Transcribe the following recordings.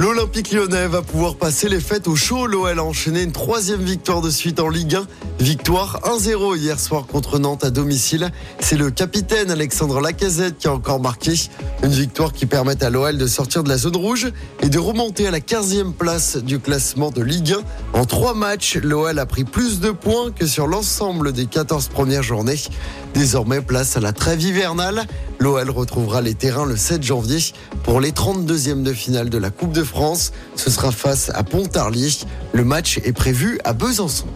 L'Olympique lyonnais va pouvoir passer les fêtes au chaud. L'OL a enchaîné une troisième victoire de suite en Ligue 1. Victoire 1-0 hier soir contre Nantes à domicile. C'est le capitaine Alexandre Lacazette qui a encore marqué. Une victoire qui permet à l'OL de sortir de la zone rouge et de remonter à la 15e place du classement de Ligue 1. En trois matchs, l'OL a pris plus de points que sur l'ensemble des 14 premières journées. Désormais, place à la trêve hivernale. L'OL retrouvera les terrains le 7 janvier pour les 32e de finale de la Coupe de France. Ce sera face à Pontarlier. Le match est prévu à Besançon.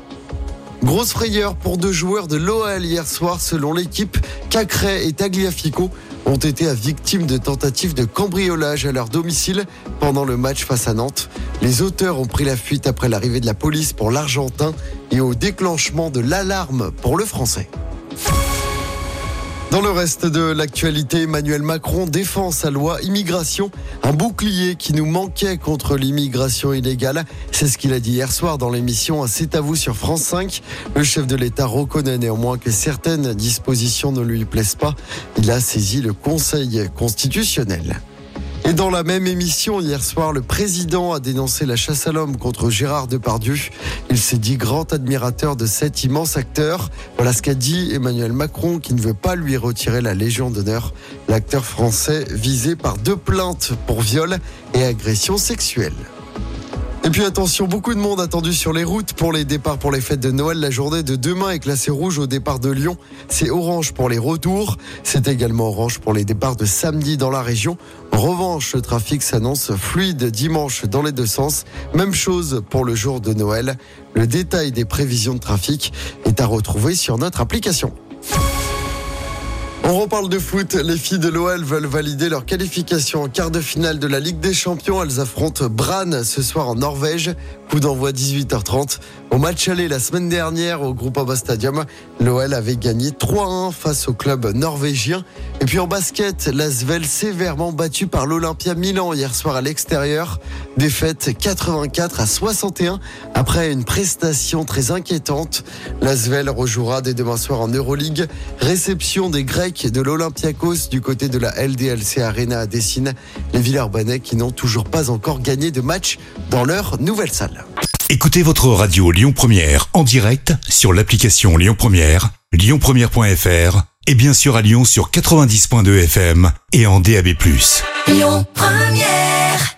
Grosse frayeur pour deux joueurs de l'OL hier soir selon l'équipe. Cacré et Tagliafico ont été victimes de tentatives de cambriolage à leur domicile pendant le match face à Nantes. Les auteurs ont pris la fuite après l'arrivée de la police pour l'Argentin et au déclenchement de l'alarme pour le Français. Dans le reste de l'actualité, Emmanuel Macron défend sa loi immigration, un bouclier qui nous manquait contre l'immigration illégale. C'est ce qu'il a dit hier soir dans l'émission C'est à vous sur France 5. Le chef de l'État reconnaît néanmoins que certaines dispositions ne lui plaisent pas. Il a saisi le Conseil constitutionnel. Et dans la même émission, hier soir, le président a dénoncé la chasse à l'homme contre Gérard Depardieu. Il s'est dit grand admirateur de cet immense acteur. Voilà ce qu'a dit Emmanuel Macron qui ne veut pas lui retirer la Légion d'honneur. L'acteur français visé par deux plaintes pour viol et agression sexuelle. Et puis attention, beaucoup de monde attendu sur les routes pour les départs pour les fêtes de Noël. La journée de demain est classée rouge au départ de Lyon. C'est orange pour les retours. C'est également orange pour les départs de samedi dans la région. En revanche, le trafic s'annonce fluide dimanche dans les deux sens. Même chose pour le jour de Noël. Le détail des prévisions de trafic est à retrouver sur notre application. On reparle de foot. Les filles de l'OL veulent valider leur qualification en quart de finale de la Ligue des Champions. Elles affrontent Brann ce soir en Norvège. Coup d'envoi 18h30. Au match aller la semaine dernière au Groupama Stadium, l'OL avait gagné 3-1 face au club norvégien. Et puis en basket, l'Asvel sévèrement battu par l'Olympia Milan hier soir à l'extérieur. Défaite 84 à 61 après une prestation très inquiétante. L'Asvel rejouera dès demain soir en Euroleague. Réception des Grecs de l'Olympiakos du côté de la LDLC Arena à Dessine. Les Villers-Banais qui n'ont toujours pas encore gagné de match dans leur nouvelle salle. Écoutez votre radio Lyon Première en direct sur l'application Lyon Première, lyonpremière.fr et bien sûr à Lyon sur 90.2 FM et en DAB+. Lyon Première